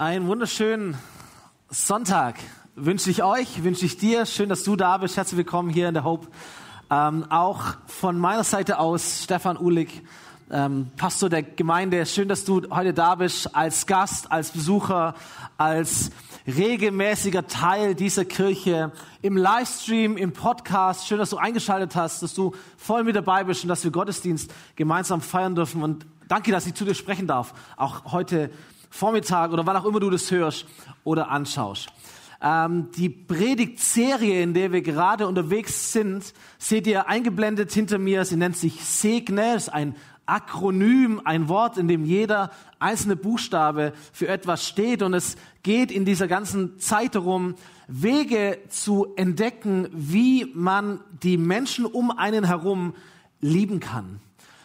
Einen wunderschönen Sonntag wünsche ich euch, wünsche ich dir. Schön, dass du da bist. Herzlich willkommen hier in der Hope. Ähm, auch von meiner Seite aus, Stefan Uhlig, ähm, Pastor der Gemeinde. Schön, dass du heute da bist als Gast, als Besucher, als regelmäßiger Teil dieser Kirche im Livestream, im Podcast. Schön, dass du eingeschaltet hast, dass du voll mit dabei bist und dass wir Gottesdienst gemeinsam feiern dürfen. Und danke, dass ich zu dir sprechen darf, auch heute Vormittag oder wann auch immer du das hörst oder anschaust. Ähm, die Predigtserie, in der wir gerade unterwegs sind, seht ihr eingeblendet hinter mir. Sie nennt sich Segne. Ist ein Akronym, ein Wort, in dem jeder einzelne Buchstabe für etwas steht. Und es geht in dieser ganzen Zeit darum, Wege zu entdecken, wie man die Menschen um einen herum lieben kann.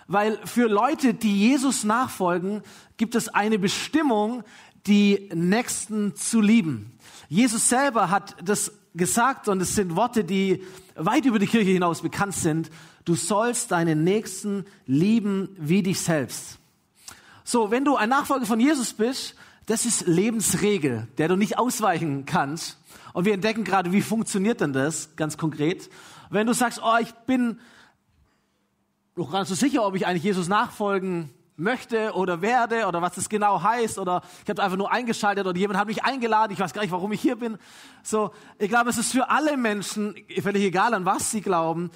Weil für Leute, die Jesus nachfolgen, gibt es eine Bestimmung, die Nächsten zu lieben. Jesus selber hat das gesagt und es sind Worte, die weit über die Kirche hinaus bekannt sind. Du sollst deinen Nächsten lieben wie dich selbst. So, wenn du ein Nachfolger von Jesus bist, das ist Lebensregel, der du nicht ausweichen kannst. Und wir entdecken gerade, wie funktioniert denn das ganz konkret. Wenn du sagst, oh, ich bin noch gar nicht so sicher, ob ich eigentlich Jesus nachfolgen möchte oder werde oder was das genau heißt oder ich habe einfach nur eingeschaltet oder jemand hat mich eingeladen, ich weiß gar nicht, warum ich hier bin. So, ich glaube, es ist für alle Menschen, völlig egal an was sie glauben,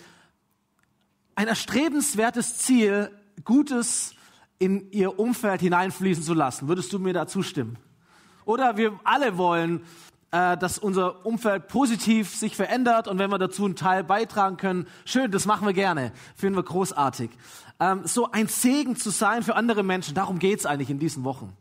ein erstrebenswertes Ziel, Gutes in ihr Umfeld hineinfließen zu lassen. Würdest du mir da zustimmen? Oder wir alle wollen dass unser Umfeld positiv sich verändert und wenn wir dazu einen Teil beitragen können, schön, das machen wir gerne, finden wir großartig. Ähm, so ein Segen zu sein für andere Menschen, darum geht's eigentlich in diesen Wochen.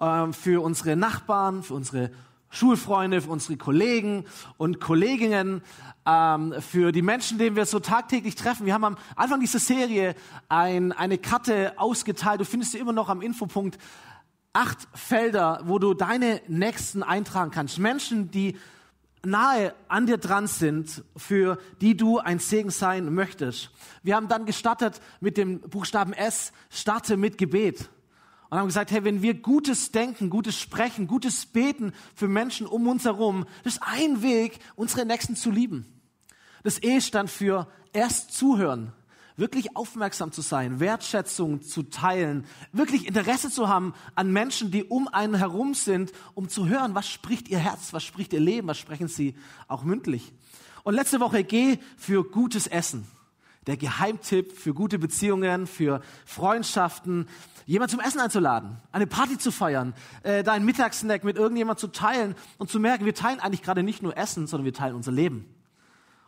Ähm, für unsere Nachbarn, für unsere Schulfreunde, für unsere Kollegen und Kolleginnen, ähm, für die Menschen, denen wir so tagtäglich treffen. Wir haben am Anfang dieser Serie ein, eine Karte ausgeteilt. Du findest sie immer noch am Infopunkt acht Felder, wo du deine Nächsten eintragen kannst. Menschen, die nahe an dir dran sind, für die du ein Segen sein möchtest. Wir haben dann gestartet mit dem Buchstaben S, starte mit Gebet. Und haben gesagt, hey, wenn wir Gutes denken, Gutes sprechen, Gutes beten für Menschen um uns herum, das ist ein Weg, unsere Nächsten zu lieben. Das E stand für erst zuhören wirklich aufmerksam zu sein, Wertschätzung zu teilen, wirklich Interesse zu haben an Menschen, die um einen herum sind, um zu hören, was spricht ihr Herz, was spricht ihr Leben, was sprechen sie auch mündlich. Und letzte Woche geh für gutes Essen. Der Geheimtipp für gute Beziehungen, für Freundschaften, jemand zum Essen einzuladen, eine Party zu feiern, äh, deinen Mittagssnack mit irgendjemand zu teilen und zu merken, wir teilen eigentlich gerade nicht nur Essen, sondern wir teilen unser Leben.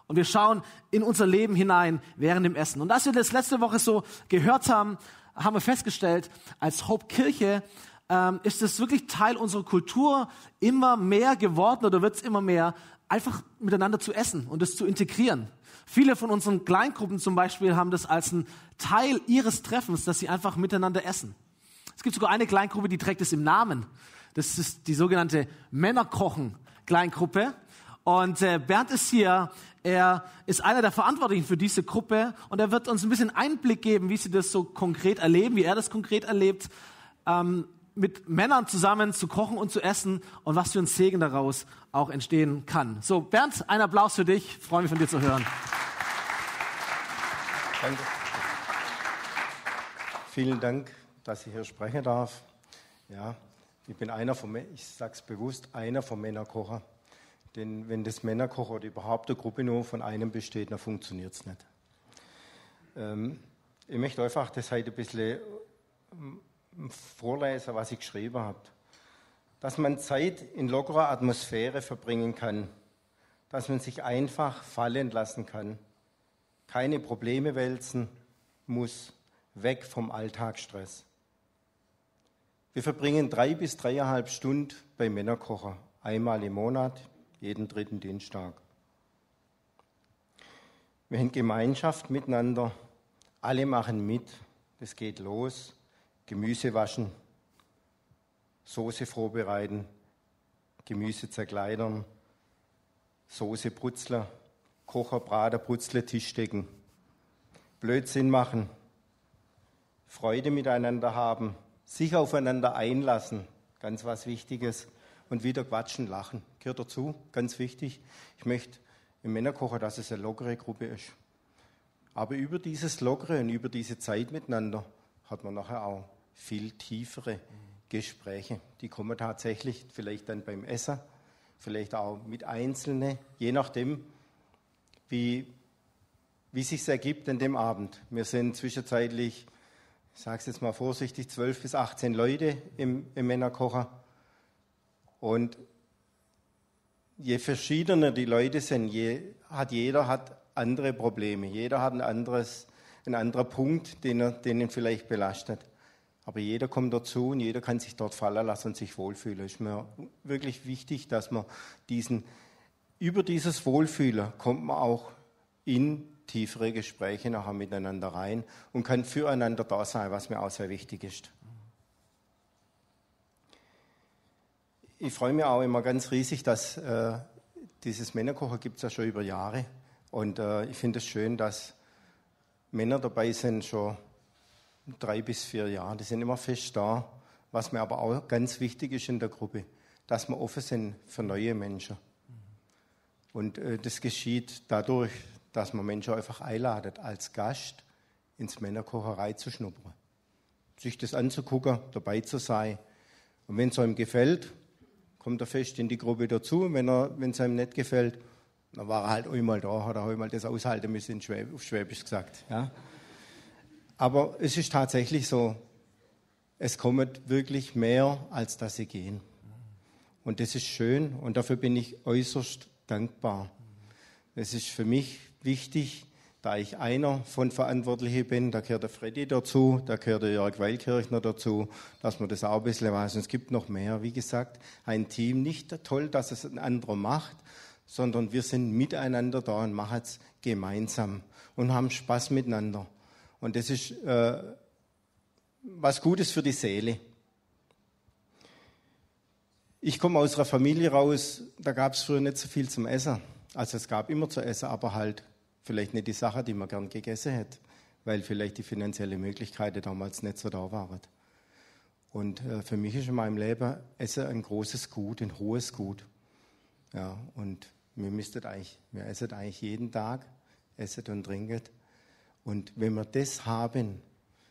Und wir schauen in unser Leben hinein während dem Essen. Und als wir das letzte Woche so gehört haben, haben wir festgestellt, als Hope ähm, ist es wirklich Teil unserer Kultur immer mehr geworden oder wird es immer mehr, einfach miteinander zu essen und es zu integrieren. Viele von unseren Kleingruppen zum Beispiel haben das als einen Teil ihres Treffens, dass sie einfach miteinander essen. Es gibt sogar eine Kleingruppe, die trägt es im Namen. Das ist die sogenannte Männerkochen-Kleingruppe. Und äh, Bernd ist hier, er ist einer der Verantwortlichen für diese Gruppe und er wird uns ein bisschen Einblick geben, wie sie das so konkret erleben, wie er das konkret erlebt, ähm, mit Männern zusammen zu kochen und zu essen und was für ein Segen daraus auch entstehen kann. So, Bernd, ein Applaus für dich. Ich freue mich von dir zu hören. Danke. Vielen Dank, dass ich hier sprechen darf. Ja, ich bin einer von, ich sage es bewusst, einer von Männerkocher. Denn wenn das Männerkoch oder überhaupt eine Gruppe nur von einem besteht, dann funktioniert es nicht. Ähm, ich möchte einfach das heute ein bisschen ähm, vorlesen, was ich geschrieben habe. Dass man Zeit in lockerer Atmosphäre verbringen kann, dass man sich einfach fallen lassen kann, keine Probleme wälzen muss, weg vom Alltagsstress. Wir verbringen drei bis dreieinhalb Stunden bei Männerkocher, einmal im Monat, jeden dritten Dienstag. Wir haben Gemeinschaft miteinander, alle machen mit, es geht los, Gemüse waschen, Soße vorbereiten, Gemüse zerkleidern, Soße brutzler, Kocher, Brater, Brutzle, Tisch decken, Blödsinn machen, Freude miteinander haben, sich aufeinander einlassen, ganz was Wichtiges. Und wieder quatschen, lachen, gehört dazu, ganz wichtig. Ich möchte im Männerkocher, dass es eine lockere Gruppe ist. Aber über dieses Lockere und über diese Zeit miteinander hat man nachher auch viel tiefere Gespräche. Die kommen tatsächlich vielleicht dann beim Essen, vielleicht auch mit Einzelnen, je nachdem, wie, wie sich ergibt an dem Abend. Wir sind zwischenzeitlich, ich sage es jetzt mal vorsichtig, 12 bis 18 Leute im, im Männerkocher. Und je verschiedener die Leute sind, je, hat jeder hat andere Probleme. Jeder hat ein anderes, einen anderen Punkt, den, er, den ihn vielleicht belastet. Aber jeder kommt dazu und jeder kann sich dort fallen lassen und sich wohlfühlen. Es ist mir wirklich wichtig, dass man diesen, über dieses Wohlfühlen kommt man auch in tiefere Gespräche nachher miteinander rein und kann füreinander da sein, was mir auch sehr wichtig ist. Ich freue mich auch immer ganz riesig, dass äh, dieses Männerkocher gibt es ja schon über Jahre. Und äh, ich finde es schön, dass Männer dabei sind, schon drei bis vier Jahre. Die sind immer fest da. Was mir aber auch ganz wichtig ist in der Gruppe, dass wir offen sind für neue Menschen. Und äh, das geschieht dadurch, dass man Menschen einfach einladet, als Gast ins Männerkocherei zu schnuppern. Sich das anzugucken, dabei zu sein. Und wenn es einem gefällt, kommt er fest in die Gruppe dazu. Wenn es einem nicht gefällt, dann war er halt einmal da, hat er einmal das aushalten müssen, auf Schwäbisch gesagt. Ja. Aber es ist tatsächlich so, es kommt wirklich mehr, als dass sie gehen. Und das ist schön und dafür bin ich äußerst dankbar. Es ist für mich wichtig, da ich einer von Verantwortlichen bin, da gehört der Freddy dazu, da gehört der Jörg Weilkirchner dazu, dass man das auch ein bisschen weiß. Und es gibt noch mehr. Wie gesagt, ein Team, nicht toll, dass es ein anderer macht, sondern wir sind miteinander da und machen es gemeinsam und haben Spaß miteinander. Und das ist äh, was Gutes für die Seele. Ich komme aus einer Familie raus, da gab es früher nicht so viel zum Essen. Also es gab immer zu essen, aber halt vielleicht nicht die Sache, die man gern gegessen hätte, weil vielleicht die finanziellen Möglichkeiten damals nicht so da waren. Und äh, für mich ist in meinem Leben Essen ein großes Gut, ein hohes Gut. Ja, und wir müsstet eigentlich, wir essen eigentlich jeden Tag, essen und trinken. Und wenn wir das haben,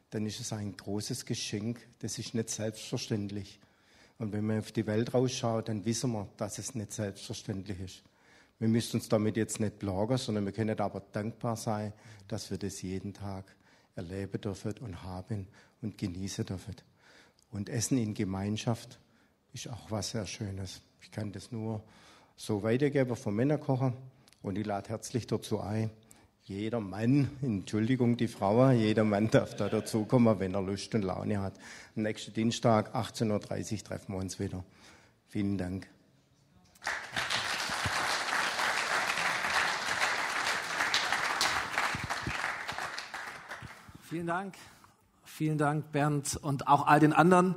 dann ist es ein großes Geschenk. Das ist nicht selbstverständlich. Und wenn man auf die Welt rausschaut, dann wissen wir, dass es nicht selbstverständlich ist. Wir müssen uns damit jetzt nicht plagen, sondern wir können aber dankbar sein, dass wir das jeden Tag erleben dürfen und haben und genießen dürfen. Und Essen in Gemeinschaft ist auch was sehr Schönes. Ich kann das nur so weitergeben vom Männerkocher. Und ich lade herzlich dazu ein, jeder Mann, Entschuldigung, die Frau, jeder Mann darf da dazukommen, wenn er Lust und Laune hat. Am nächsten Dienstag, 18.30 Uhr, treffen wir uns wieder. Vielen Dank. Vielen Dank. Vielen Dank, Bernd, und auch all den anderen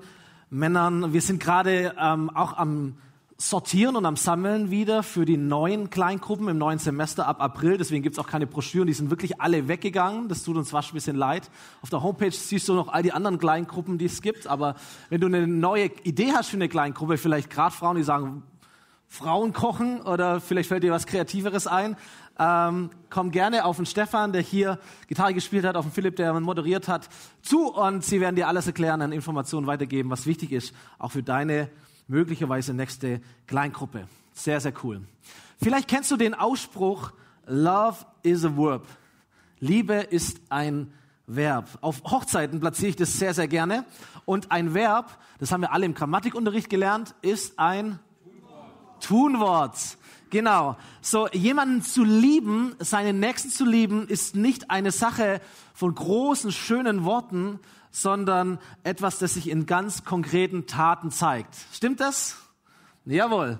Männern. Wir sind gerade ähm, auch am sortieren und am Sammeln wieder für die neuen Kleingruppen im neuen Semester ab April. Deswegen gibt's auch keine Broschüren, die sind wirklich alle weggegangen. Das tut uns fast ein bisschen leid. Auf der Homepage siehst du noch all die anderen Kleingruppen, die es gibt. Aber wenn du eine neue Idee hast für eine Kleingruppe, vielleicht gerade Frauen, die sagen, Frauen kochen oder vielleicht fällt dir was Kreativeres ein, ähm, komm gerne auf den Stefan, der hier Gitarre gespielt hat, auf den Philipp, der moderiert hat, zu und sie werden dir alles erklären, an Informationen weitergeben, was wichtig ist, auch für deine möglicherweise nächste Kleingruppe. Sehr, sehr cool. Vielleicht kennst du den Ausspruch, Love is a verb. Liebe ist ein Verb. Auf Hochzeiten platziere ich das sehr, sehr gerne. Und ein Verb, das haben wir alle im Grammatikunterricht gelernt, ist ein Tunwort. Genau. So, jemanden zu lieben, seinen Nächsten zu lieben, ist nicht eine Sache von großen, schönen Worten, sondern etwas, das sich in ganz konkreten Taten zeigt. Stimmt das? Jawohl.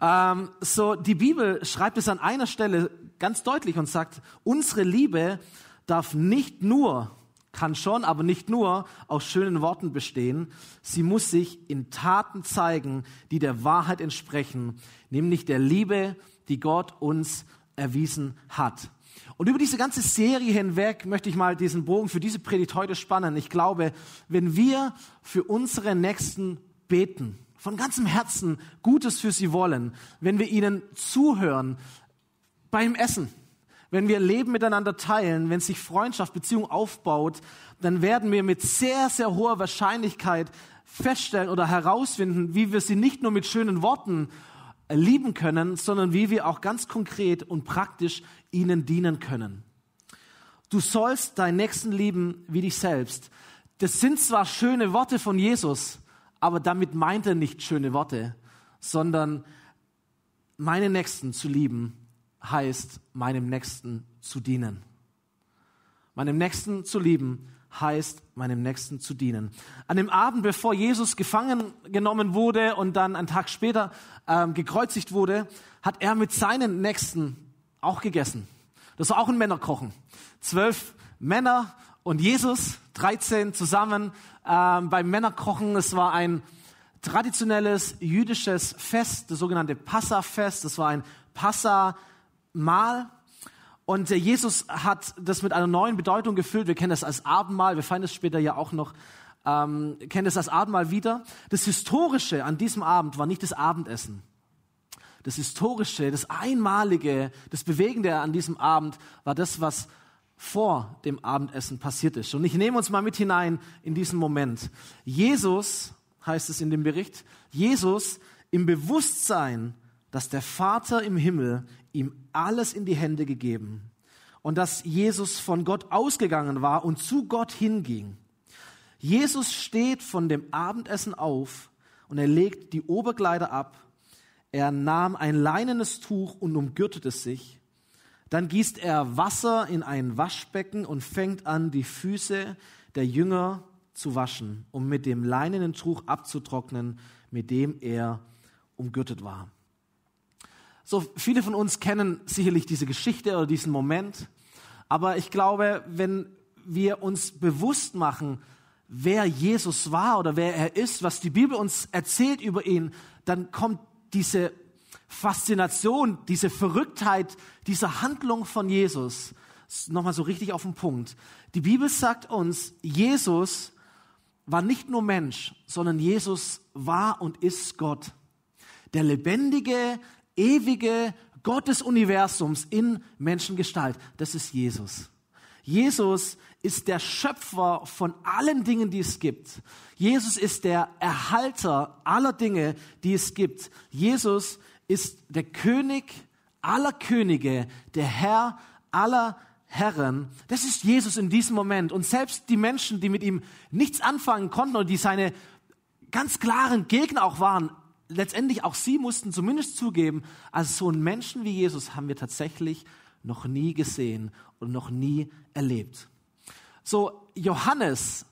Ähm, so, die Bibel schreibt es an einer Stelle ganz deutlich und sagt, unsere Liebe darf nicht nur, kann schon, aber nicht nur aus schönen Worten bestehen. Sie muss sich in Taten zeigen, die der Wahrheit entsprechen, nämlich der Liebe, die Gott uns erwiesen hat. Und über diese ganze Serie hinweg möchte ich mal diesen Bogen für diese Predigt heute spannen. Ich glaube, wenn wir für unsere Nächsten beten, von ganzem Herzen Gutes für sie wollen, wenn wir ihnen zuhören beim Essen, wenn wir Leben miteinander teilen, wenn sich Freundschaft, Beziehung aufbaut, dann werden wir mit sehr, sehr hoher Wahrscheinlichkeit feststellen oder herausfinden, wie wir sie nicht nur mit schönen Worten lieben können, sondern wie wir auch ganz konkret und praktisch ihnen dienen können. Du sollst deinen Nächsten lieben wie dich selbst. Das sind zwar schöne Worte von Jesus, aber damit meint er nicht schöne Worte, sondern meine Nächsten zu lieben heißt, meinem Nächsten zu dienen. Meinem Nächsten zu lieben heißt, meinem Nächsten zu dienen. An dem Abend, bevor Jesus gefangen genommen wurde und dann einen Tag später ähm, gekreuzigt wurde, hat er mit seinen Nächsten auch gegessen. Das war auch ein Männerkochen. Zwölf Männer und Jesus, 13 zusammen ähm, beim Männerkochen. Es war ein traditionelles jüdisches Fest, das sogenannte Passafest. Das war ein Passa-Mahl. Und äh, Jesus hat das mit einer neuen Bedeutung gefüllt. Wir kennen das als Abendmahl, wir feiern es später ja auch noch, ähm, kennen das als Abendmahl wieder. Das Historische an diesem Abend war nicht das Abendessen. Das Historische, das Einmalige, das Bewegende an diesem Abend war das, was vor dem Abendessen passiert ist. Und ich nehme uns mal mit hinein in diesen Moment. Jesus, heißt es in dem Bericht, Jesus im Bewusstsein, dass der Vater im Himmel ihm alles in die Hände gegeben und dass Jesus von Gott ausgegangen war und zu Gott hinging. Jesus steht von dem Abendessen auf und er legt die Oberkleider ab. Er nahm ein leinenes Tuch und umgürtete sich. Dann gießt er Wasser in ein Waschbecken und fängt an, die Füße der Jünger zu waschen, um mit dem leinenen Tuch abzutrocknen, mit dem er umgürtet war. So viele von uns kennen sicherlich diese Geschichte oder diesen Moment, aber ich glaube, wenn wir uns bewusst machen, wer Jesus war oder wer er ist, was die Bibel uns erzählt über ihn, dann kommt diese Faszination, diese Verrücktheit dieser Handlung von Jesus nochmal so richtig auf den Punkt. Die Bibel sagt uns, Jesus war nicht nur Mensch, sondern Jesus war und ist Gott. Der lebendige, ewige Gott des Universums in Menschengestalt. Das ist Jesus. Jesus ist der Schöpfer von allen Dingen, die es gibt. Jesus ist der Erhalter aller Dinge, die es gibt. Jesus ist der König aller Könige, der Herr aller Herren. Das ist Jesus in diesem Moment. Und selbst die Menschen, die mit ihm nichts anfangen konnten und die seine ganz klaren Gegner auch waren, letztendlich auch sie mussten zumindest zugeben, als so einen Menschen wie Jesus haben wir tatsächlich noch nie gesehen und noch nie erlebt. So Johannes,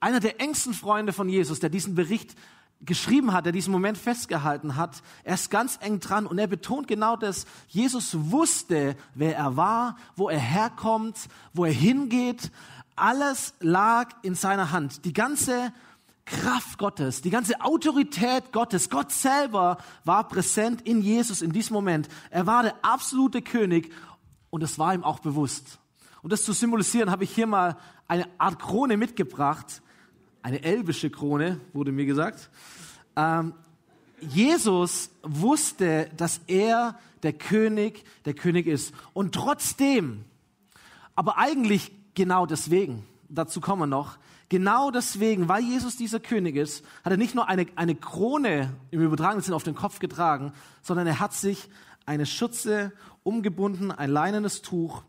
einer der engsten Freunde von Jesus, der diesen Bericht geschrieben hat, der diesen Moment festgehalten hat, er ist ganz eng dran und er betont genau das. Jesus wusste, wer er war, wo er herkommt, wo er hingeht. Alles lag in seiner Hand. Die ganze Kraft Gottes, die ganze Autorität Gottes, Gott selber war präsent in Jesus in diesem Moment. Er war der absolute König und es war ihm auch bewusst. Und das zu symbolisieren, habe ich hier mal eine Art Krone mitgebracht. Eine elbische Krone, wurde mir gesagt. Ähm, Jesus wusste, dass er der König, der König ist. Und trotzdem, aber eigentlich genau deswegen, dazu kommen wir noch, Genau deswegen, weil Jesus dieser König ist, hat er nicht nur eine, eine Krone im übertragenen Sinn auf den Kopf getragen, sondern er hat sich eine Schürze umgebunden, ein leinenes Tuch.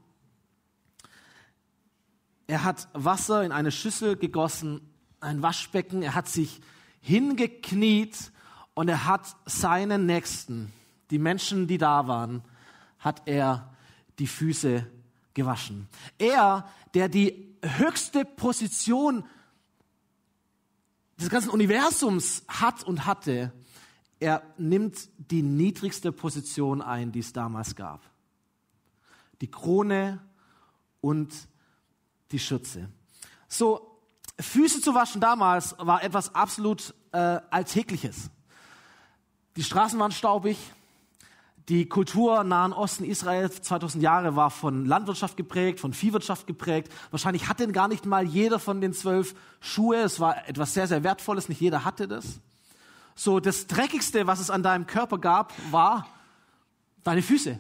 Er hat Wasser in eine Schüssel gegossen, ein Waschbecken. Er hat sich hingekniet und er hat seinen Nächsten, die Menschen, die da waren, hat er die Füße gewaschen. Er, der die höchste Position des ganzen Universums hat und hatte, er nimmt die niedrigste Position ein, die es damals gab. Die Krone und die Schürze. So, Füße zu waschen damals war etwas absolut äh, Alltägliches. Die Straßen waren staubig, die Kultur Nahen Osten Israel 2000 Jahre war von Landwirtschaft geprägt, von Viehwirtschaft geprägt. Wahrscheinlich hatte gar nicht mal jeder von den zwölf Schuhe. Es war etwas sehr, sehr Wertvolles. Nicht jeder hatte das. so das Dreckigste, was es an deinem Körper gab, war deine Füße.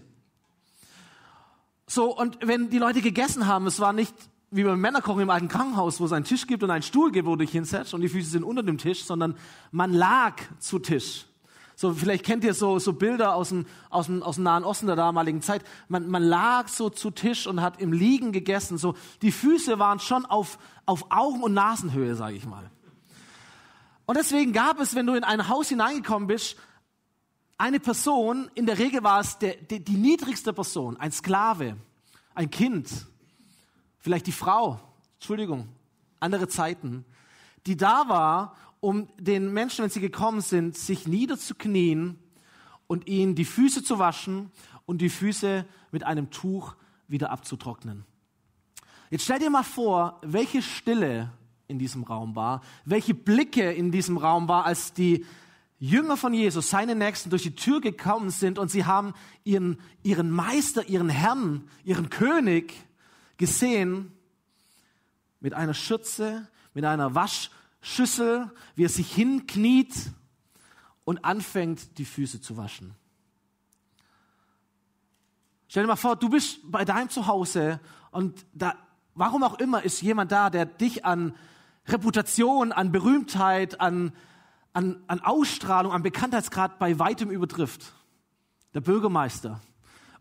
So, und wenn die Leute gegessen haben, es war nicht wie beim Männerkochen im alten Krankenhaus, wo es einen Tisch gibt und einen Stuhl gibt, wo du dich hinsetzt und die Füße sind unter dem Tisch, sondern man lag zu Tisch. So, vielleicht kennt ihr so, so Bilder aus dem, aus, dem, aus dem Nahen Osten der damaligen Zeit. Man, man lag so zu Tisch und hat im Liegen gegessen. So, die Füße waren schon auf, auf Augen- und Nasenhöhe, sage ich mal. Und deswegen gab es, wenn du in ein Haus hineingekommen bist, eine Person, in der Regel war es der, der, die niedrigste Person, ein Sklave, ein Kind, vielleicht die Frau, Entschuldigung, andere Zeiten, die da war um den Menschen, wenn sie gekommen sind, sich niederzuknien und ihnen die Füße zu waschen und die Füße mit einem Tuch wieder abzutrocknen. Jetzt stell dir mal vor, welche Stille in diesem Raum war, welche Blicke in diesem Raum war, als die Jünger von Jesus, seine Nächsten, durch die Tür gekommen sind und sie haben ihren, ihren Meister, ihren Herrn, ihren König gesehen mit einer Schürze, mit einer Wasch, Schüssel, wie er sich hinkniet und anfängt, die Füße zu waschen. Stell dir mal vor, du bist bei deinem Zuhause und da, warum auch immer, ist jemand da, der dich an Reputation, an Berühmtheit, an, an, an Ausstrahlung, an Bekanntheitsgrad bei weitem übertrifft. Der Bürgermeister,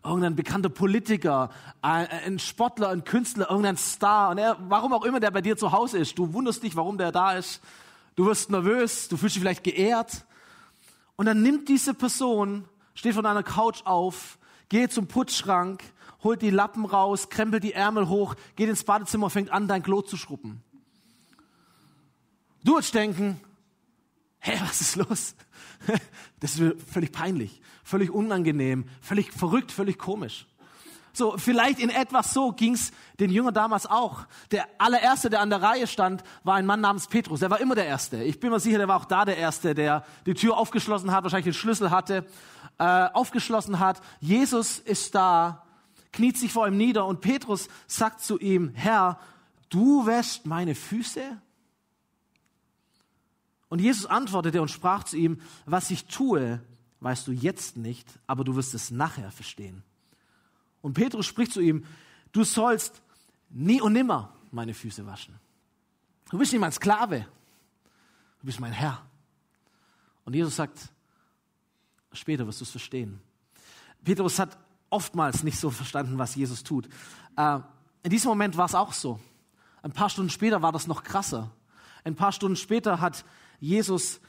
irgendein bekannter Politiker, ein Sportler, ein Künstler, irgendein Star, und er, warum auch immer der bei dir zu Hause ist. Du wunderst dich, warum der da ist. Du wirst nervös, du fühlst dich vielleicht geehrt. Und dann nimmt diese Person, steht von einer Couch auf, geht zum Putzschrank, holt die Lappen raus, krempelt die Ärmel hoch, geht ins Badezimmer, fängt an, dein Klo zu schrubben. Du würdest denken, hä, was ist los? Das ist völlig peinlich, völlig unangenehm, völlig verrückt, völlig komisch. So, vielleicht in etwas so ging's den Jüngern damals auch. Der allererste, der an der Reihe stand, war ein Mann namens Petrus. Er war immer der Erste. Ich bin mir sicher, der war auch da der Erste, der die Tür aufgeschlossen hat, wahrscheinlich den Schlüssel hatte, äh, aufgeschlossen hat. Jesus ist da, kniet sich vor ihm nieder und Petrus sagt zu ihm, Herr, du wäschst meine Füße? Und Jesus antwortete und sprach zu ihm, was ich tue, weißt du jetzt nicht, aber du wirst es nachher verstehen. Und Petrus spricht zu ihm, du sollst nie und nimmer meine Füße waschen. Du bist nicht mein Sklave, du bist mein Herr. Und Jesus sagt, später wirst du es verstehen. Petrus hat oftmals nicht so verstanden, was Jesus tut. Äh, in diesem Moment war es auch so. Ein paar Stunden später war das noch krasser. Ein paar Stunden später hat Jesus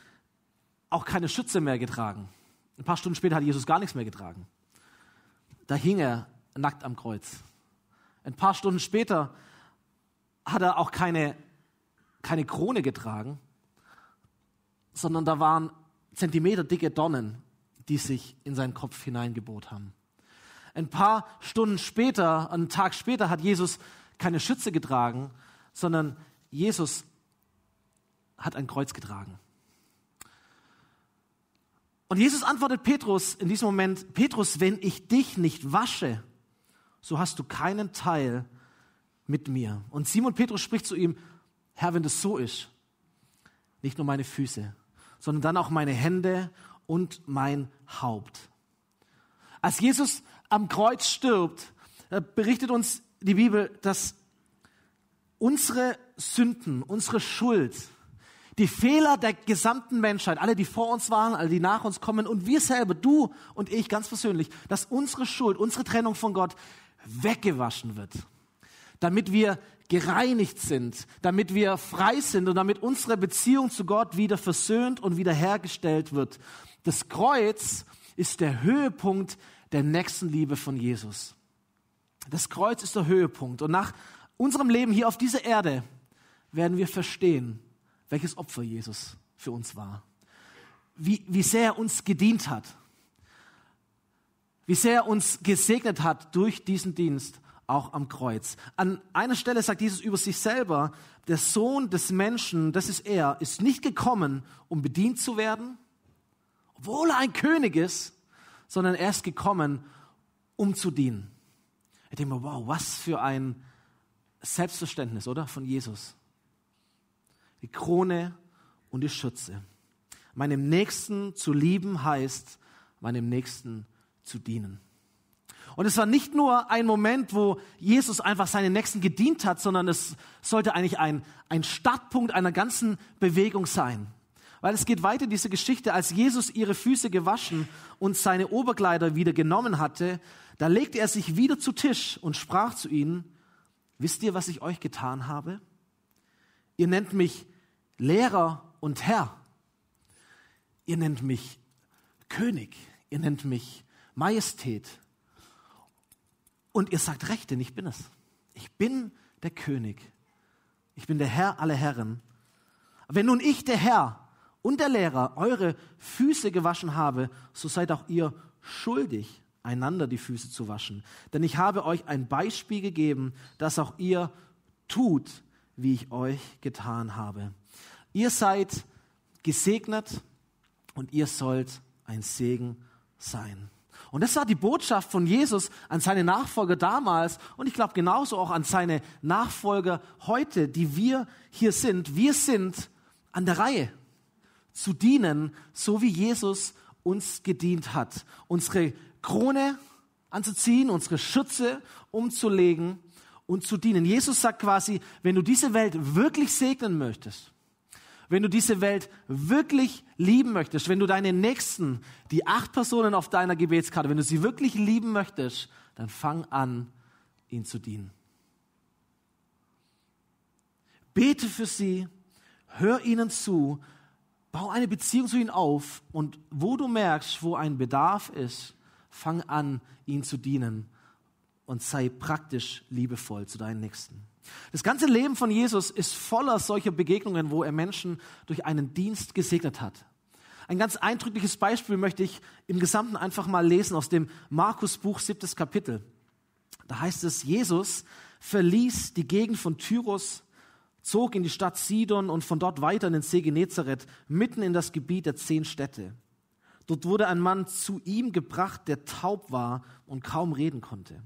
auch keine Schütze mehr getragen. Ein paar Stunden später hat Jesus gar nichts mehr getragen. Da hing er nackt am Kreuz. Ein paar Stunden später hat er auch keine, keine Krone getragen, sondern da waren Zentimeter dicke Dornen, die sich in seinen Kopf hineingebohrt haben. Ein paar Stunden später, einen Tag später, hat Jesus keine Schütze getragen, sondern Jesus hat ein Kreuz getragen. Und Jesus antwortet Petrus in diesem Moment, Petrus, wenn ich dich nicht wasche, so hast du keinen Teil mit mir. Und Simon Petrus spricht zu ihm, Herr, wenn das so ist, nicht nur meine Füße, sondern dann auch meine Hände und mein Haupt. Als Jesus am Kreuz stirbt, berichtet uns die Bibel, dass unsere Sünden, unsere Schuld, die Fehler der gesamten Menschheit, alle, die vor uns waren, alle, die nach uns kommen und wir selber, du und ich ganz persönlich, dass unsere Schuld, unsere Trennung von Gott weggewaschen wird, damit wir gereinigt sind, damit wir frei sind und damit unsere Beziehung zu Gott wieder versöhnt und wiederhergestellt wird. Das Kreuz ist der Höhepunkt der Nächstenliebe von Jesus. Das Kreuz ist der Höhepunkt. Und nach unserem Leben hier auf dieser Erde werden wir verstehen, welches Opfer Jesus für uns war. Wie, wie sehr er uns gedient hat. Wie sehr er uns gesegnet hat durch diesen Dienst auch am Kreuz. An einer Stelle sagt Jesus über sich selber, der Sohn des Menschen, das ist er, ist nicht gekommen, um bedient zu werden, obwohl er ein König ist, sondern er ist gekommen, um zu dienen. Ich denke mir, wow, was für ein Selbstverständnis, oder? Von Jesus die Krone und die Schürze. Meinem Nächsten zu lieben heißt, meinem Nächsten zu dienen. Und es war nicht nur ein Moment, wo Jesus einfach seinen Nächsten gedient hat, sondern es sollte eigentlich ein, ein Startpunkt einer ganzen Bewegung sein. Weil es geht weiter diese Geschichte, als Jesus ihre Füße gewaschen und seine Oberkleider wieder genommen hatte, da legte er sich wieder zu Tisch und sprach zu ihnen, wisst ihr, was ich euch getan habe? Ihr nennt mich Lehrer und Herr. Ihr nennt mich König. Ihr nennt mich Majestät. Und ihr sagt recht, denn ich bin es. Ich bin der König. Ich bin der Herr aller Herren. Wenn nun ich, der Herr und der Lehrer, eure Füße gewaschen habe, so seid auch ihr schuldig, einander die Füße zu waschen. Denn ich habe euch ein Beispiel gegeben, dass auch ihr tut, wie ich euch getan habe. Ihr seid gesegnet und ihr sollt ein Segen sein. Und das war die Botschaft von Jesus an seine Nachfolger damals und ich glaube genauso auch an seine Nachfolger heute, die wir hier sind. Wir sind an der Reihe zu dienen, so wie Jesus uns gedient hat. Unsere Krone anzuziehen, unsere Schütze umzulegen und zu dienen. Jesus sagt quasi, wenn du diese Welt wirklich segnen möchtest, wenn du diese Welt wirklich lieben möchtest, wenn du deine Nächsten, die acht Personen auf deiner Gebetskarte, wenn du sie wirklich lieben möchtest, dann fang an, ihnen zu dienen. Bete für sie, hör ihnen zu, bau eine Beziehung zu ihnen auf und wo du merkst, wo ein Bedarf ist, fang an, ihnen zu dienen und sei praktisch liebevoll zu deinen Nächsten. Das ganze Leben von Jesus ist voller solcher Begegnungen, wo er Menschen durch einen Dienst gesegnet hat. Ein ganz eindrückliches Beispiel möchte ich im Gesamten einfach mal lesen aus dem Markus-Buch, siebtes Kapitel. Da heißt es, Jesus verließ die Gegend von Tyrus, zog in die Stadt Sidon und von dort weiter in den See Genezareth, mitten in das Gebiet der zehn Städte. Dort wurde ein Mann zu ihm gebracht, der taub war und kaum reden konnte.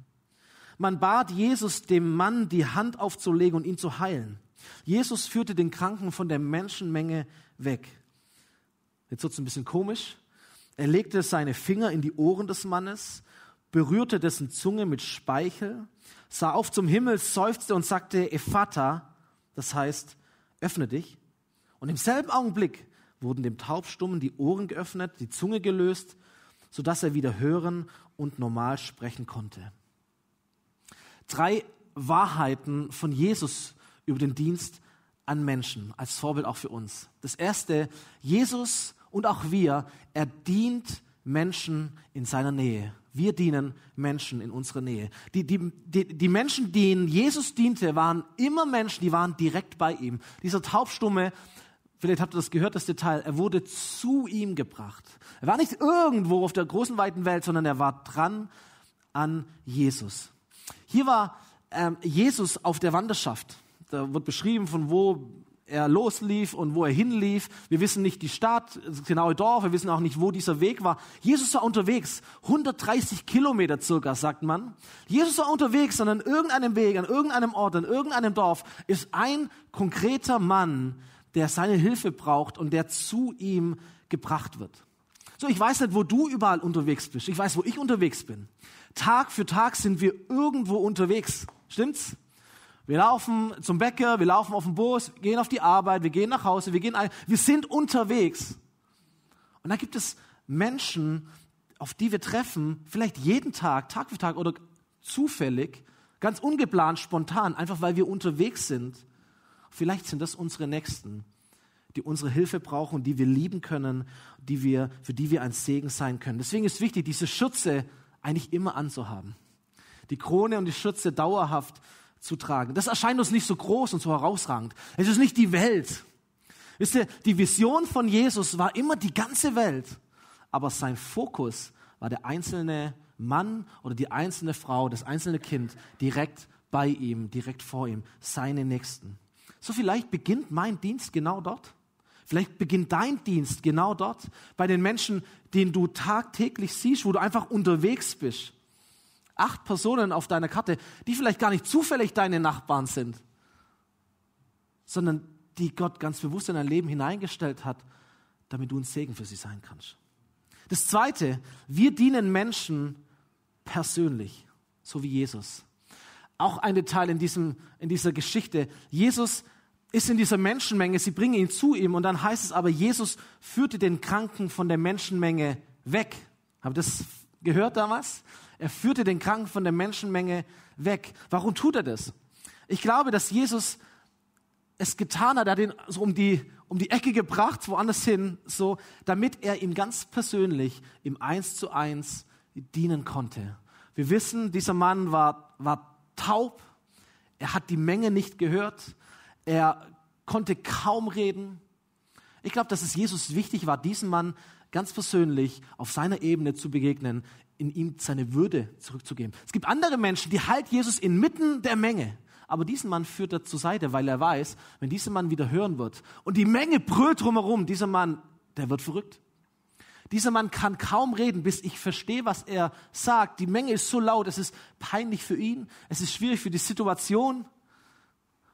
Man bat Jesus, dem Mann die Hand aufzulegen und ihn zu heilen. Jesus führte den Kranken von der Menschenmenge weg. Jetzt wird es ein bisschen komisch. Er legte seine Finger in die Ohren des Mannes, berührte dessen Zunge mit Speichel, sah auf zum Himmel, seufzte und sagte, Ephata, das heißt, öffne dich. Und im selben Augenblick wurden dem Taubstummen die Ohren geöffnet, die Zunge gelöst, sodass er wieder hören und normal sprechen konnte drei Wahrheiten von Jesus über den Dienst an Menschen, als Vorbild auch für uns. Das erste, Jesus und auch wir, er dient Menschen in seiner Nähe. Wir dienen Menschen in unserer Nähe. Die, die, die, die Menschen, denen Jesus diente, waren immer Menschen, die waren direkt bei ihm. Dieser Taubstumme, vielleicht habt ihr das gehört, das Detail, er wurde zu ihm gebracht. Er war nicht irgendwo auf der großen, weiten Welt, sondern er war dran an Jesus. Hier war ähm, Jesus auf der Wanderschaft. Da wird beschrieben, von wo er loslief und wo er hinlief. Wir wissen nicht die Stadt, das genaue Dorf, wir wissen auch nicht, wo dieser Weg war. Jesus war unterwegs, 130 Kilometer circa, sagt man. Jesus war unterwegs und an irgendeinem Weg, an irgendeinem Ort, an irgendeinem Dorf ist ein konkreter Mann, der seine Hilfe braucht und der zu ihm gebracht wird. So, ich weiß nicht, wo du überall unterwegs bist. Ich weiß, wo ich unterwegs bin. Tag für Tag sind wir irgendwo unterwegs. Stimmt's? Wir laufen zum Bäcker, wir laufen auf den Bus, gehen auf die Arbeit, wir gehen nach Hause, wir gehen wir sind unterwegs. Und da gibt es Menschen, auf die wir treffen, vielleicht jeden Tag, Tag für Tag oder zufällig, ganz ungeplant, spontan, einfach weil wir unterwegs sind. Vielleicht sind das unsere Nächsten, die unsere Hilfe brauchen, die wir lieben können, die wir, für die wir ein Segen sein können. Deswegen ist wichtig, diese Schürze eigentlich immer anzuhaben. Die Krone und die Schürze dauerhaft zu tragen. Das erscheint uns nicht so groß und so herausragend. Es ist nicht die Welt. Wisst ihr, die Vision von Jesus war immer die ganze Welt. Aber sein Fokus war der einzelne Mann oder die einzelne Frau, das einzelne Kind direkt bei ihm, direkt vor ihm, seine Nächsten. So vielleicht beginnt mein Dienst genau dort. Vielleicht beginnt dein Dienst genau dort, bei den Menschen, den du tagtäglich siehst, wo du einfach unterwegs bist. Acht Personen auf deiner Karte, die vielleicht gar nicht zufällig deine Nachbarn sind, sondern die Gott ganz bewusst in dein Leben hineingestellt hat, damit du ein Segen für sie sein kannst. Das Zweite, wir dienen Menschen persönlich, so wie Jesus. Auch ein Detail in, diesem, in dieser Geschichte. Jesus ist in dieser Menschenmenge, sie bringen ihn zu ihm und dann heißt es aber, Jesus führte den Kranken von der Menschenmenge weg. Habt ihr das gehört damals? Er führte den Kranken von der Menschenmenge weg. Warum tut er das? Ich glaube, dass Jesus es getan hat, er hat ihn so um die, um die Ecke gebracht, woanders hin, so, damit er ihm ganz persönlich im Eins zu Eins dienen konnte. Wir wissen, dieser Mann war, war taub, er hat die Menge nicht gehört, er konnte kaum reden. Ich glaube, dass es Jesus wichtig war, diesem Mann ganz persönlich auf seiner Ebene zu begegnen, in ihm seine Würde zurückzugeben. Es gibt andere Menschen, die halt Jesus inmitten der Menge. Aber diesen Mann führt er zur Seite, weil er weiß, wenn dieser Mann wieder hören wird und die Menge brüllt drumherum, dieser Mann, der wird verrückt. Dieser Mann kann kaum reden, bis ich verstehe, was er sagt. Die Menge ist so laut, es ist peinlich für ihn, es ist schwierig für die Situation.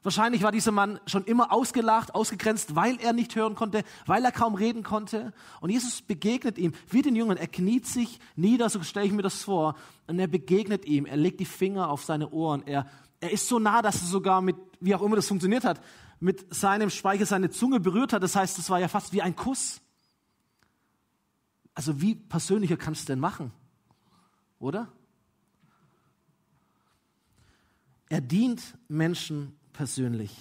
Wahrscheinlich war dieser Mann schon immer ausgelacht, ausgegrenzt, weil er nicht hören konnte, weil er kaum reden konnte. Und Jesus begegnet ihm, wie den Jungen. Er kniet sich nieder, so stelle ich mir das vor. Und er begegnet ihm. Er legt die Finger auf seine Ohren. Er, er ist so nah, dass er sogar mit, wie auch immer das funktioniert hat, mit seinem Speicher seine Zunge berührt hat. Das heißt, es war ja fast wie ein Kuss. Also wie persönlicher kannst du denn machen? Oder? Er dient Menschen persönlich.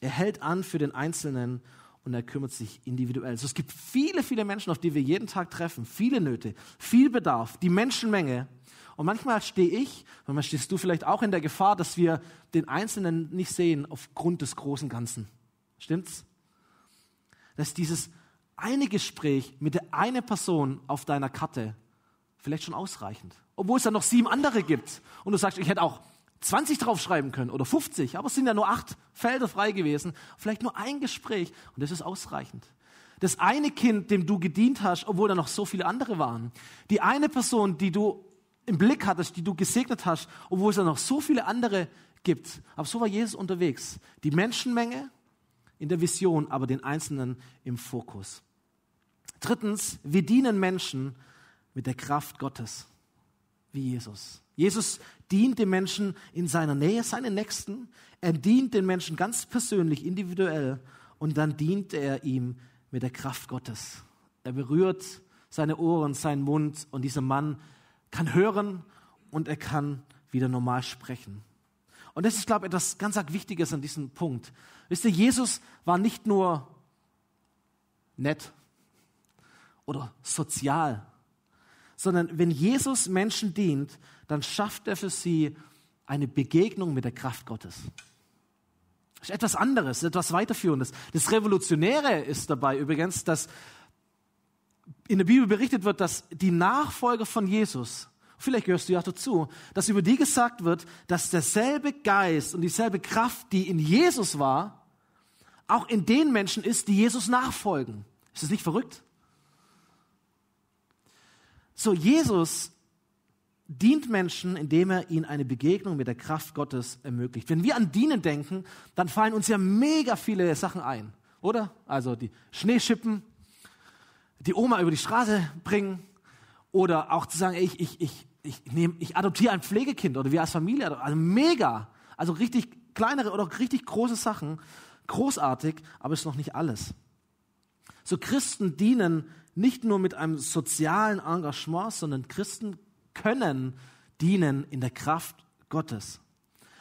Er hält an für den Einzelnen und er kümmert sich individuell. Also es gibt viele, viele Menschen, auf die wir jeden Tag treffen, viele Nöte, viel Bedarf, die Menschenmenge. Und manchmal stehe ich, manchmal stehst du vielleicht auch in der Gefahr, dass wir den Einzelnen nicht sehen aufgrund des großen Ganzen. Stimmt's? Dass dieses eine Gespräch mit der eine Person auf deiner Karte vielleicht schon ausreichend. Obwohl es da noch sieben andere gibt. Und du sagst, ich hätte auch 20 draufschreiben können oder 50, aber es sind ja nur acht Felder frei gewesen. Vielleicht nur ein Gespräch und das ist ausreichend. Das eine Kind, dem du gedient hast, obwohl da noch so viele andere waren. Die eine Person, die du im Blick hattest, die du gesegnet hast, obwohl es da noch so viele andere gibt. Aber so war Jesus unterwegs. Die Menschenmenge in der Vision, aber den Einzelnen im Fokus. Drittens, wir dienen Menschen mit der Kraft Gottes, wie Jesus. Jesus dient den Menschen in seiner Nähe, seinen Nächsten. Er dient den Menschen ganz persönlich, individuell. Und dann dient er ihm mit der Kraft Gottes. Er berührt seine Ohren, seinen Mund und dieser Mann kann hören und er kann wieder normal sprechen. Und das ist, glaube ich, etwas ganz Wichtiges an diesem Punkt. Wisst ihr, Jesus war nicht nur nett oder sozial, sondern wenn Jesus Menschen dient, dann schafft er für sie eine Begegnung mit der Kraft Gottes. Das ist etwas anderes, etwas weiterführendes. Das Revolutionäre ist dabei übrigens, dass in der Bibel berichtet wird, dass die Nachfolger von Jesus, vielleicht gehörst du ja dazu, dass über die gesagt wird, dass derselbe Geist und dieselbe Kraft, die in Jesus war, auch in den Menschen ist, die Jesus nachfolgen. Ist das nicht verrückt? So, Jesus dient Menschen, indem er ihnen eine Begegnung mit der Kraft Gottes ermöglicht. Wenn wir an Dienen denken, dann fallen uns ja mega viele Sachen ein, oder? Also die Schneeschippen, die Oma über die Straße bringen oder auch zu sagen, ich, ich, ich, ich, nehm, ich adoptiere ein Pflegekind oder wir als Familie, also mega, also richtig kleinere oder richtig große Sachen, großartig, aber ist noch nicht alles. So Christen dienen nicht nur mit einem sozialen Engagement, sondern Christen können dienen in der Kraft Gottes.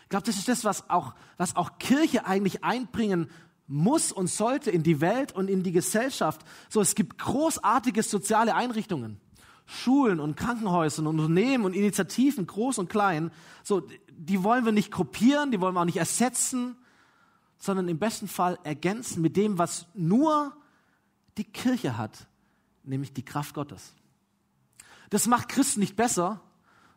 Ich glaube, das ist das, was auch, was auch Kirche eigentlich einbringen muss und sollte in die Welt und in die Gesellschaft. So, es gibt großartige soziale Einrichtungen. Schulen und Krankenhäuser und Unternehmen und Initiativen, groß und klein. So, die wollen wir nicht kopieren, die wollen wir auch nicht ersetzen, sondern im besten Fall ergänzen mit dem, was nur die Kirche hat, nämlich die Kraft Gottes. Das macht Christen nicht besser,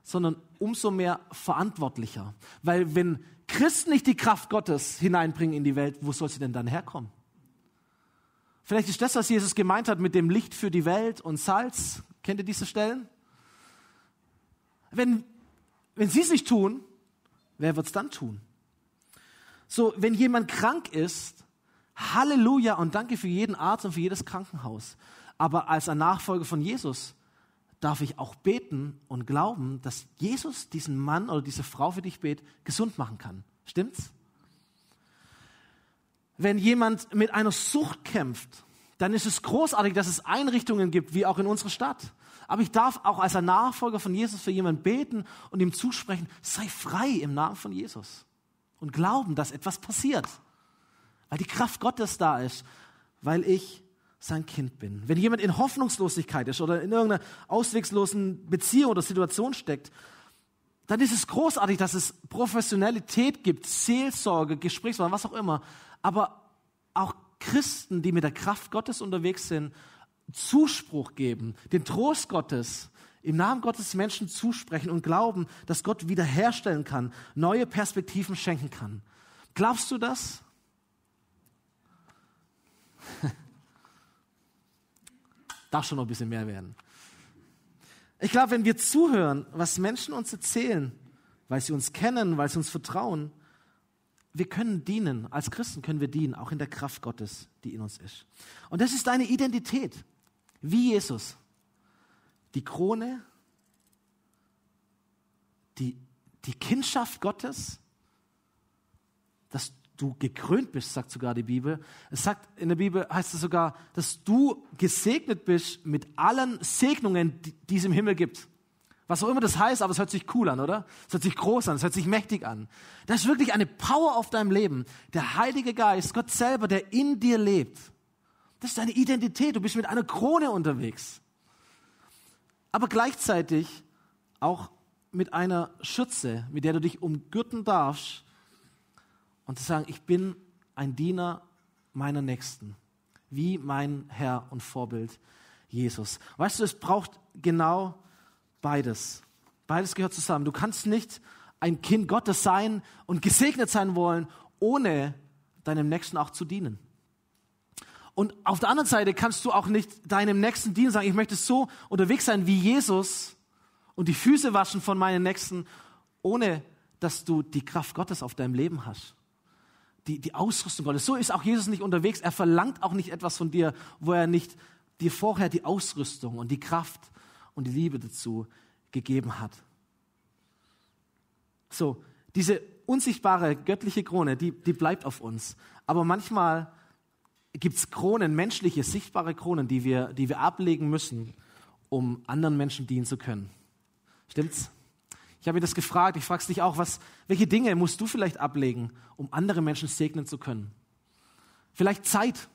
sondern umso mehr verantwortlicher. Weil wenn Christen nicht die Kraft Gottes hineinbringen in die Welt, wo soll sie denn dann herkommen? Vielleicht ist das, was Jesus gemeint hat mit dem Licht für die Welt und Salz. Kennt ihr diese Stellen? Wenn, wenn sie es nicht tun, wer wird es dann tun? So, wenn jemand krank ist, Halleluja und danke für jeden Arzt und für jedes Krankenhaus. Aber als ein Nachfolger von Jesus darf ich auch beten und glauben, dass Jesus diesen Mann oder diese Frau für dich bet, gesund machen kann. Stimmt's? Wenn jemand mit einer Sucht kämpft, dann ist es großartig, dass es Einrichtungen gibt, wie auch in unserer Stadt. Aber ich darf auch als ein Nachfolger von Jesus für jemanden beten und ihm zusprechen, sei frei im Namen von Jesus. Und glauben, dass etwas passiert. Weil die Kraft Gottes da ist. Weil ich sein Kind bin. Wenn jemand in Hoffnungslosigkeit ist oder in irgendeiner auswegslosen Beziehung oder Situation steckt, dann ist es großartig, dass es Professionalität gibt, Seelsorge, Gesprächswahl, was auch immer. Aber auch Christen, die mit der Kraft Gottes unterwegs sind, Zuspruch geben, den Trost Gottes, im Namen Gottes Menschen zusprechen und glauben, dass Gott wiederherstellen kann, neue Perspektiven schenken kann. Glaubst du das? Darf schon noch ein bisschen mehr werden. Ich glaube, wenn wir zuhören, was Menschen uns erzählen, weil sie uns kennen, weil sie uns vertrauen, wir können dienen. Als Christen können wir dienen, auch in der Kraft Gottes, die in uns ist. Und das ist deine Identität, wie Jesus. Die Krone, die, die Kindschaft Gottes, du gekrönt bist, sagt sogar die Bibel. Es sagt in der Bibel heißt es sogar, dass du gesegnet bist mit allen Segnungen, die, es im Himmel gibt. Was auch immer das heißt, aber es hört sich cool an, oder? Es hört sich groß an, es hört sich mächtig an. Das ist wirklich eine Power auf deinem Leben. Der Heilige Geist, Gott selber, der in dir lebt. Das ist deine Identität. Du bist mit einer Krone unterwegs. Aber gleichzeitig auch mit einer Schürze, mit der du dich umgürten darfst, und zu sagen, ich bin ein Diener meiner Nächsten, wie mein Herr und Vorbild Jesus. Weißt du, es braucht genau beides. Beides gehört zusammen. Du kannst nicht ein Kind Gottes sein und gesegnet sein wollen, ohne deinem Nächsten auch zu dienen. Und auf der anderen Seite kannst du auch nicht deinem Nächsten dienen, sagen, ich möchte so unterwegs sein wie Jesus und die Füße waschen von meinen Nächsten, ohne dass du die Kraft Gottes auf deinem Leben hast die, die Ausrüstung Gottes. So ist auch Jesus nicht unterwegs. Er verlangt auch nicht etwas von dir, wo er nicht dir vorher die Ausrüstung und die Kraft und die Liebe dazu gegeben hat. So, diese unsichtbare göttliche Krone, die, die bleibt auf uns. Aber manchmal gibt es Kronen, menschliche, sichtbare Kronen, die wir, die wir ablegen müssen, um anderen Menschen dienen zu können. Stimmt's? Ich habe mir das gefragt, ich frage dich auch, was, welche Dinge musst du vielleicht ablegen, um andere Menschen segnen zu können? Vielleicht Zeit,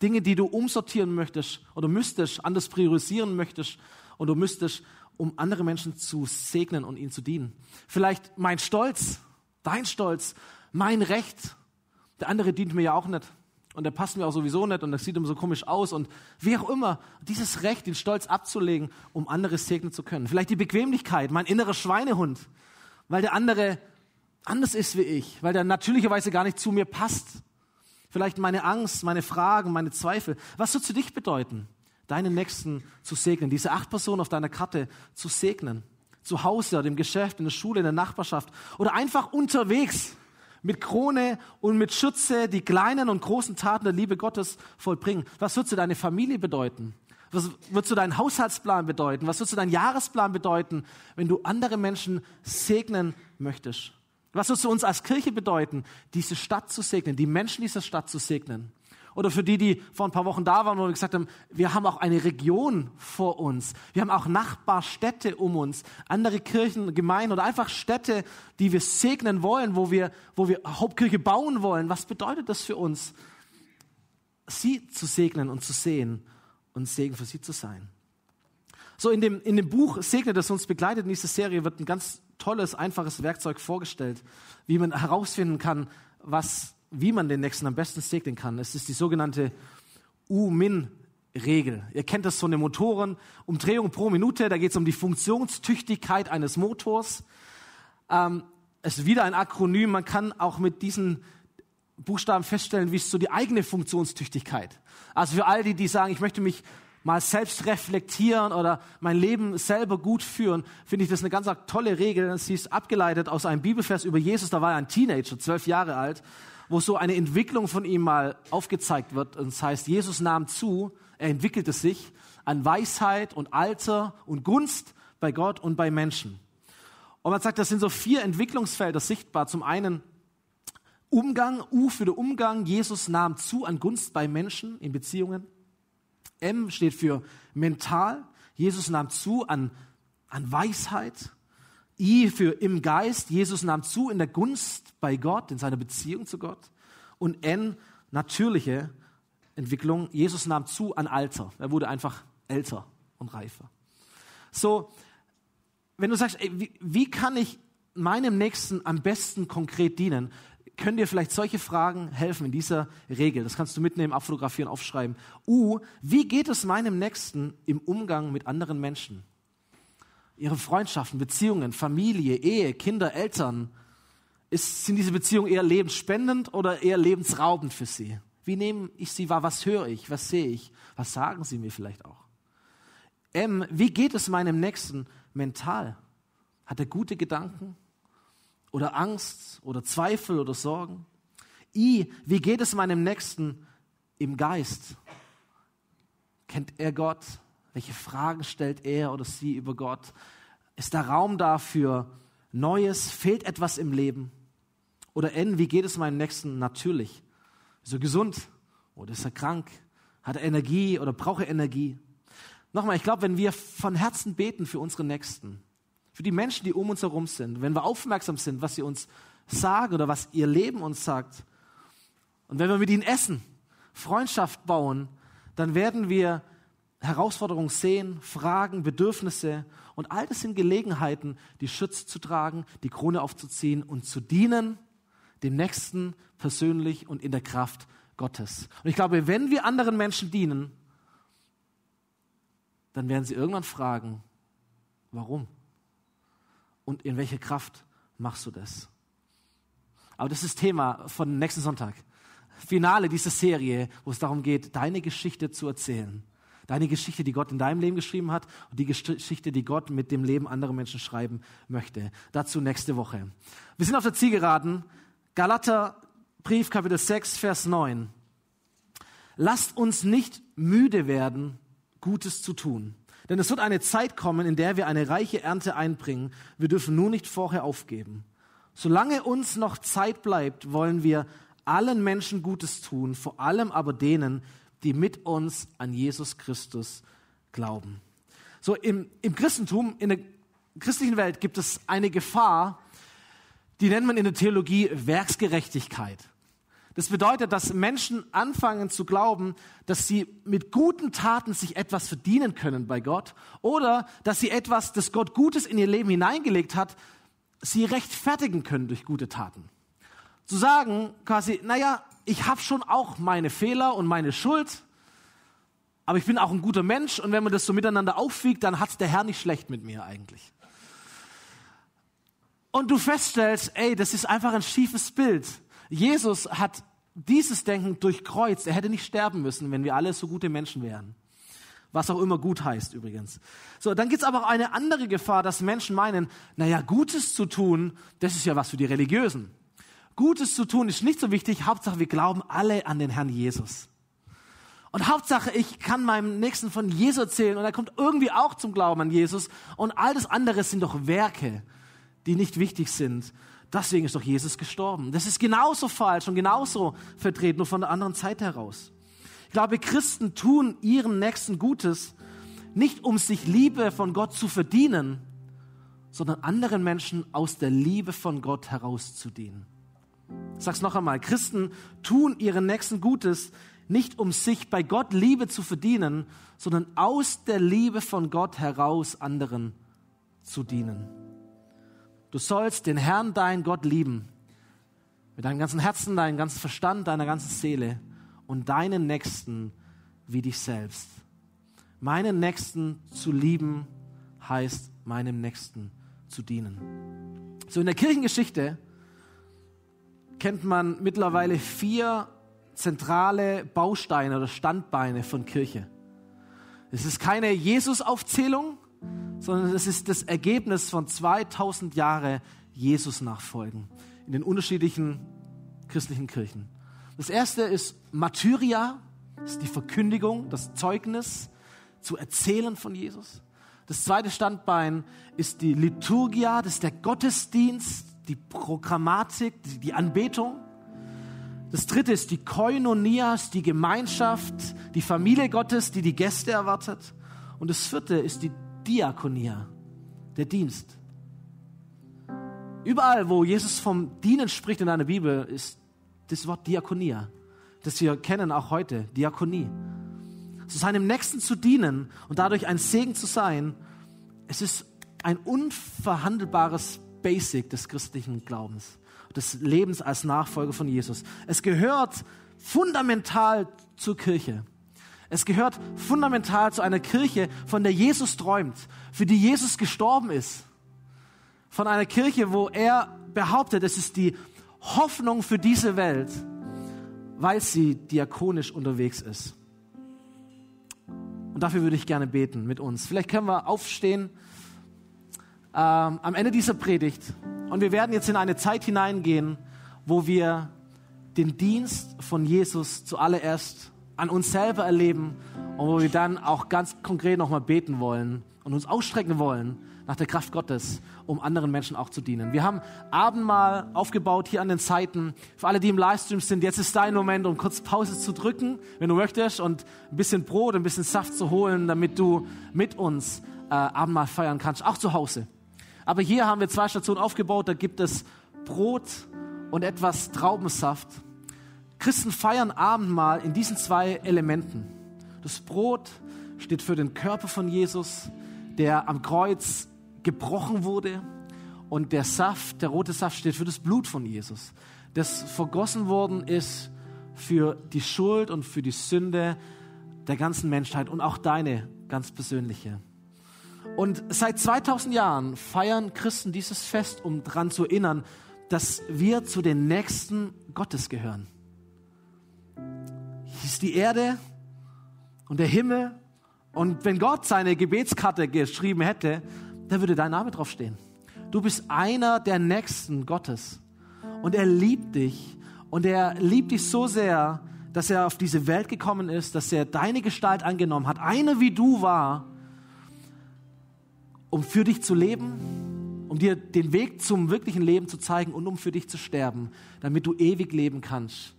Dinge, die du umsortieren möchtest oder müsstest, anders priorisieren möchtest oder müsstest, um andere Menschen zu segnen und ihnen zu dienen. Vielleicht mein Stolz, dein Stolz, mein Recht. Der andere dient mir ja auch nicht und der passt mir auch sowieso nicht und das sieht immer so komisch aus und wie auch immer, dieses Recht, den Stolz abzulegen, um andere segnen zu können. Vielleicht die Bequemlichkeit, mein innerer Schweinehund, weil der andere anders ist wie ich, weil der natürlicherweise gar nicht zu mir passt. Vielleicht meine Angst, meine Fragen, meine Zweifel. Was soll zu dich bedeuten, deinen Nächsten zu segnen, diese acht Personen auf deiner Karte zu segnen? Zu Hause oder im Geschäft, in der Schule, in der Nachbarschaft oder einfach unterwegs mit Krone und mit Schütze die kleinen und großen Taten der Liebe Gottes vollbringen. Was wird zu deine Familie bedeuten? Was wird zu deinen Haushaltsplan bedeuten? Was wird zu deinem Jahresplan bedeuten, wenn du andere Menschen segnen möchtest? Was wird zu uns als Kirche bedeuten, diese Stadt zu segnen, die Menschen dieser Stadt zu segnen? Oder für die, die vor ein paar Wochen da waren und gesagt haben, wir haben auch eine Region vor uns. Wir haben auch Nachbarstädte um uns, andere Kirchen, Gemeinden oder einfach Städte, die wir segnen wollen, wo wir, wo wir Hauptkirche bauen wollen. Was bedeutet das für uns? Sie zu segnen und zu sehen und Segen für sie zu sein. So, in dem, in dem Buch Segne, das uns begleitet in dieser Serie, wird ein ganz tolles, einfaches Werkzeug vorgestellt, wie man herausfinden kann, was wie man den Nächsten am besten segnen kann. Es ist die sogenannte U-Min-Regel. Ihr kennt das von den Motoren. Umdrehung pro Minute, da geht es um die Funktionstüchtigkeit eines Motors. Ähm, es ist wieder ein Akronym. Man kann auch mit diesen Buchstaben feststellen, wie es so die eigene Funktionstüchtigkeit. Also für all die, die sagen, ich möchte mich mal selbst reflektieren oder mein Leben selber gut führen, finde ich das eine ganz tolle Regel. Sie ist abgeleitet aus einem Bibelvers über Jesus. Da war er ein Teenager, zwölf Jahre alt. Wo so eine Entwicklung von ihm mal aufgezeigt wird. Und das heißt, Jesus nahm zu, er entwickelte sich an Weisheit und Alter und Gunst bei Gott und bei Menschen. Und man sagt, das sind so vier Entwicklungsfelder sichtbar. Zum einen Umgang, U für den Umgang. Jesus nahm zu an Gunst bei Menschen in Beziehungen. M steht für mental. Jesus nahm zu an, an Weisheit. I für im Geist. Jesus nahm zu in der Gunst bei Gott, in seiner Beziehung zu Gott. Und N natürliche Entwicklung. Jesus nahm zu an Alter. Er wurde einfach älter und reifer. So, wenn du sagst, ey, wie, wie kann ich meinem Nächsten am besten konkret dienen, können dir vielleicht solche Fragen helfen in dieser Regel. Das kannst du mitnehmen, abfotografieren, aufschreiben. U, wie geht es meinem Nächsten im Umgang mit anderen Menschen? Ihre Freundschaften, Beziehungen, Familie, Ehe, Kinder, Eltern. Ist, sind diese Beziehungen eher lebensspendend oder eher lebensraubend für sie? Wie nehme ich sie wahr? Was höre ich? Was sehe ich? Was sagen sie mir vielleicht auch? M, wie geht es meinem Nächsten mental? Hat er gute Gedanken? oder Angst oder Zweifel oder Sorgen? I, wie geht es meinem Nächsten im Geist? Kennt er Gott? Welche Fragen stellt er oder sie über Gott? Ist da Raum dafür Neues? Fehlt etwas im Leben? Oder N, wie geht es meinem Nächsten natürlich? Ist er gesund oder ist er krank? Hat er Energie oder braucht er Energie? Nochmal, ich glaube, wenn wir von Herzen beten für unsere Nächsten, für die Menschen, die um uns herum sind, wenn wir aufmerksam sind, was sie uns sagen oder was ihr Leben uns sagt, und wenn wir mit ihnen essen, Freundschaft bauen, dann werden wir Herausforderungen sehen, Fragen, Bedürfnisse und all das sind Gelegenheiten, die Schutz zu tragen, die Krone aufzuziehen und zu dienen, dem Nächsten persönlich und in der Kraft Gottes. Und ich glaube, wenn wir anderen Menschen dienen, dann werden sie irgendwann fragen, warum? und in welche Kraft machst du das? Aber das ist Thema von nächsten Sonntag. Finale dieser Serie, wo es darum geht, deine Geschichte zu erzählen. Deine Geschichte, die Gott in deinem Leben geschrieben hat und die Geschichte, die Gott mit dem Leben anderer Menschen schreiben möchte. Dazu nächste Woche. Wir sind auf der Zielgeraden. Galater Brief Kapitel 6, Vers 9. Lasst uns nicht müde werden, Gutes zu tun. Denn es wird eine Zeit kommen, in der wir eine reiche Ernte einbringen. Wir dürfen nur nicht vorher aufgeben. Solange uns noch Zeit bleibt, wollen wir allen Menschen Gutes tun, vor allem aber denen, die mit uns an Jesus Christus glauben. So im, im Christentum, in der christlichen Welt gibt es eine Gefahr, die nennt man in der Theologie Werksgerechtigkeit. Das bedeutet, dass Menschen anfangen zu glauben, dass sie mit guten Taten sich etwas verdienen können bei Gott oder dass sie etwas, das Gott Gutes in ihr Leben hineingelegt hat, sie rechtfertigen können durch gute Taten. Zu sagen quasi, naja, ich habe schon auch meine Fehler und meine Schuld, aber ich bin auch ein guter Mensch und wenn man das so miteinander aufwiegt, dann hat's der Herr nicht schlecht mit mir eigentlich. Und du feststellst, ey, das ist einfach ein schiefes Bild. Jesus hat dieses Denken durchkreuzt. Er hätte nicht sterben müssen, wenn wir alle so gute Menschen wären. Was auch immer gut heißt übrigens. So, dann gibt's aber auch eine andere Gefahr, dass Menschen meinen, naja, Gutes zu tun, das ist ja was für die Religiösen. Gutes zu tun ist nicht so wichtig, Hauptsache wir glauben alle an den Herrn Jesus. Und Hauptsache, ich kann meinem Nächsten von Jesus erzählen und er kommt irgendwie auch zum Glauben an Jesus. Und all das andere sind doch Werke, die nicht wichtig sind. Deswegen ist doch Jesus gestorben. Das ist genauso falsch und genauso vertreten, nur von der anderen Zeit heraus. Ich glaube, Christen tun ihren Nächsten Gutes nicht, um sich Liebe von Gott zu verdienen, sondern anderen Menschen aus der Liebe von Gott herauszudienen. Ich sag's noch einmal. Christen tun ihren Nächsten Gutes nicht, um sich bei Gott Liebe zu verdienen, sondern aus der Liebe von Gott heraus anderen zu dienen. Du sollst den Herrn, dein Gott, lieben. Mit deinem ganzen Herzen, deinem ganzen Verstand, deiner ganzen Seele und deinen Nächsten wie dich selbst. Meinen Nächsten zu lieben heißt, meinem Nächsten zu dienen. So in der Kirchengeschichte kennt man mittlerweile vier zentrale Bausteine oder Standbeine von Kirche. Es ist keine Jesus-Aufzählung, sondern es ist das Ergebnis von 2000 Jahre Jesus nachfolgen in den unterschiedlichen christlichen Kirchen. Das erste ist Martyria, das ist die Verkündigung, das Zeugnis zu erzählen von Jesus. Das zweite Standbein ist die Liturgia, das ist der Gottesdienst, die Programmatik, die Anbetung. Das dritte ist die Koinonias, die Gemeinschaft, die Familie Gottes, die die Gäste erwartet. Und das vierte ist die Diakonia, der Dienst. Überall, wo Jesus vom Dienen spricht in einer Bibel, ist das Wort Diakonia, das wir kennen auch heute, Diakonie. Zu seinem Nächsten zu dienen und dadurch ein Segen zu sein, es ist ein unverhandelbares Basic des christlichen Glaubens, des Lebens als Nachfolger von Jesus. Es gehört fundamental zur Kirche. Es gehört fundamental zu einer Kirche, von der Jesus träumt, für die Jesus gestorben ist. Von einer Kirche, wo er behauptet, es ist die Hoffnung für diese Welt, weil sie diakonisch unterwegs ist. Und dafür würde ich gerne beten mit uns. Vielleicht können wir aufstehen ähm, am Ende dieser Predigt und wir werden jetzt in eine Zeit hineingehen, wo wir den Dienst von Jesus zuallererst an uns selber erleben und wo wir dann auch ganz konkret nochmal beten wollen und uns ausstrecken wollen nach der Kraft Gottes, um anderen Menschen auch zu dienen. Wir haben Abendmahl aufgebaut hier an den Seiten. Für alle, die im Livestream sind, jetzt ist dein Moment, um kurz Pause zu drücken, wenn du möchtest, und ein bisschen Brot, ein bisschen Saft zu holen, damit du mit uns äh, Abendmahl feiern kannst, auch zu Hause. Aber hier haben wir zwei Stationen aufgebaut, da gibt es Brot und etwas Traubensaft. Christen feiern Abendmahl in diesen zwei Elementen. Das Brot steht für den Körper von Jesus, der am Kreuz gebrochen wurde. Und der Saft, der rote Saft steht für das Blut von Jesus, das vergossen worden ist für die Schuld und für die Sünde der ganzen Menschheit und auch deine ganz persönliche. Und seit 2000 Jahren feiern Christen dieses Fest, um daran zu erinnern, dass wir zu den Nächsten Gottes gehören. Hier ist die Erde und der Himmel. Und wenn Gott seine Gebetskarte geschrieben hätte, da würde dein Name draufstehen. Du bist einer der Nächsten Gottes. Und er liebt dich. Und er liebt dich so sehr, dass er auf diese Welt gekommen ist, dass er deine Gestalt angenommen hat, einer wie du war, um für dich zu leben, um dir den Weg zum wirklichen Leben zu zeigen und um für dich zu sterben, damit du ewig leben kannst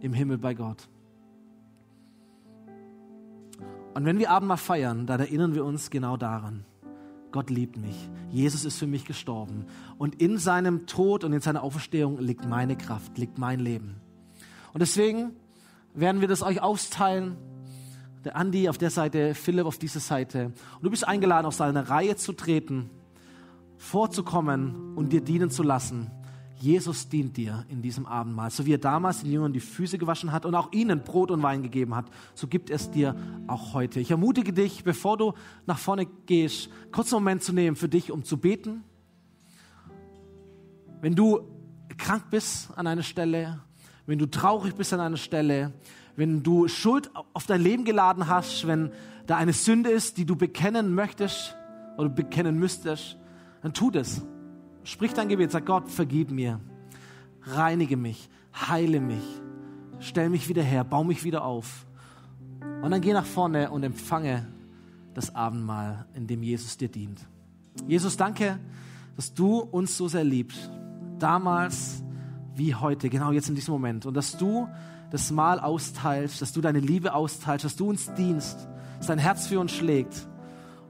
im Himmel bei Gott. Und wenn wir Abendmahl feiern, dann erinnern wir uns genau daran. Gott liebt mich. Jesus ist für mich gestorben. Und in seinem Tod und in seiner Auferstehung liegt meine Kraft, liegt mein Leben. Und deswegen werden wir das euch austeilen. Der Andi auf der Seite, Philipp auf dieser Seite. Und du bist eingeladen, auf seine Reihe zu treten, vorzukommen und dir dienen zu lassen Jesus dient dir in diesem Abendmahl. So wie er damals den Jüngern die Füße gewaschen hat und auch ihnen Brot und Wein gegeben hat, so gibt es dir auch heute. Ich ermutige dich, bevor du nach vorne gehst, einen Moment zu nehmen für dich, um zu beten. Wenn du krank bist an einer Stelle, wenn du traurig bist an einer Stelle, wenn du Schuld auf dein Leben geladen hast, wenn da eine Sünde ist, die du bekennen möchtest oder bekennen müsstest, dann tu das. Sprich dein Gebet, sag Gott, vergib mir, reinige mich, heile mich, stell mich wieder her, baue mich wieder auf. Und dann geh nach vorne und empfange das Abendmahl, in dem Jesus dir dient. Jesus, danke, dass du uns so sehr liebst, damals wie heute, genau jetzt in diesem Moment. Und dass du das Mahl austeilst, dass du deine Liebe austeilst, dass du uns dienst, dass dein Herz für uns schlägt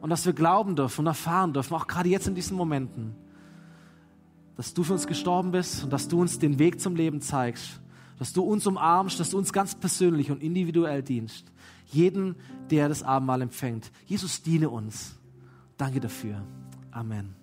und dass wir glauben dürfen und erfahren dürfen, auch gerade jetzt in diesen Momenten, dass du für uns gestorben bist und dass du uns den Weg zum Leben zeigst, dass du uns umarmst, dass du uns ganz persönlich und individuell dienst. Jeden, der das Abendmahl empfängt. Jesus, diene uns. Danke dafür. Amen.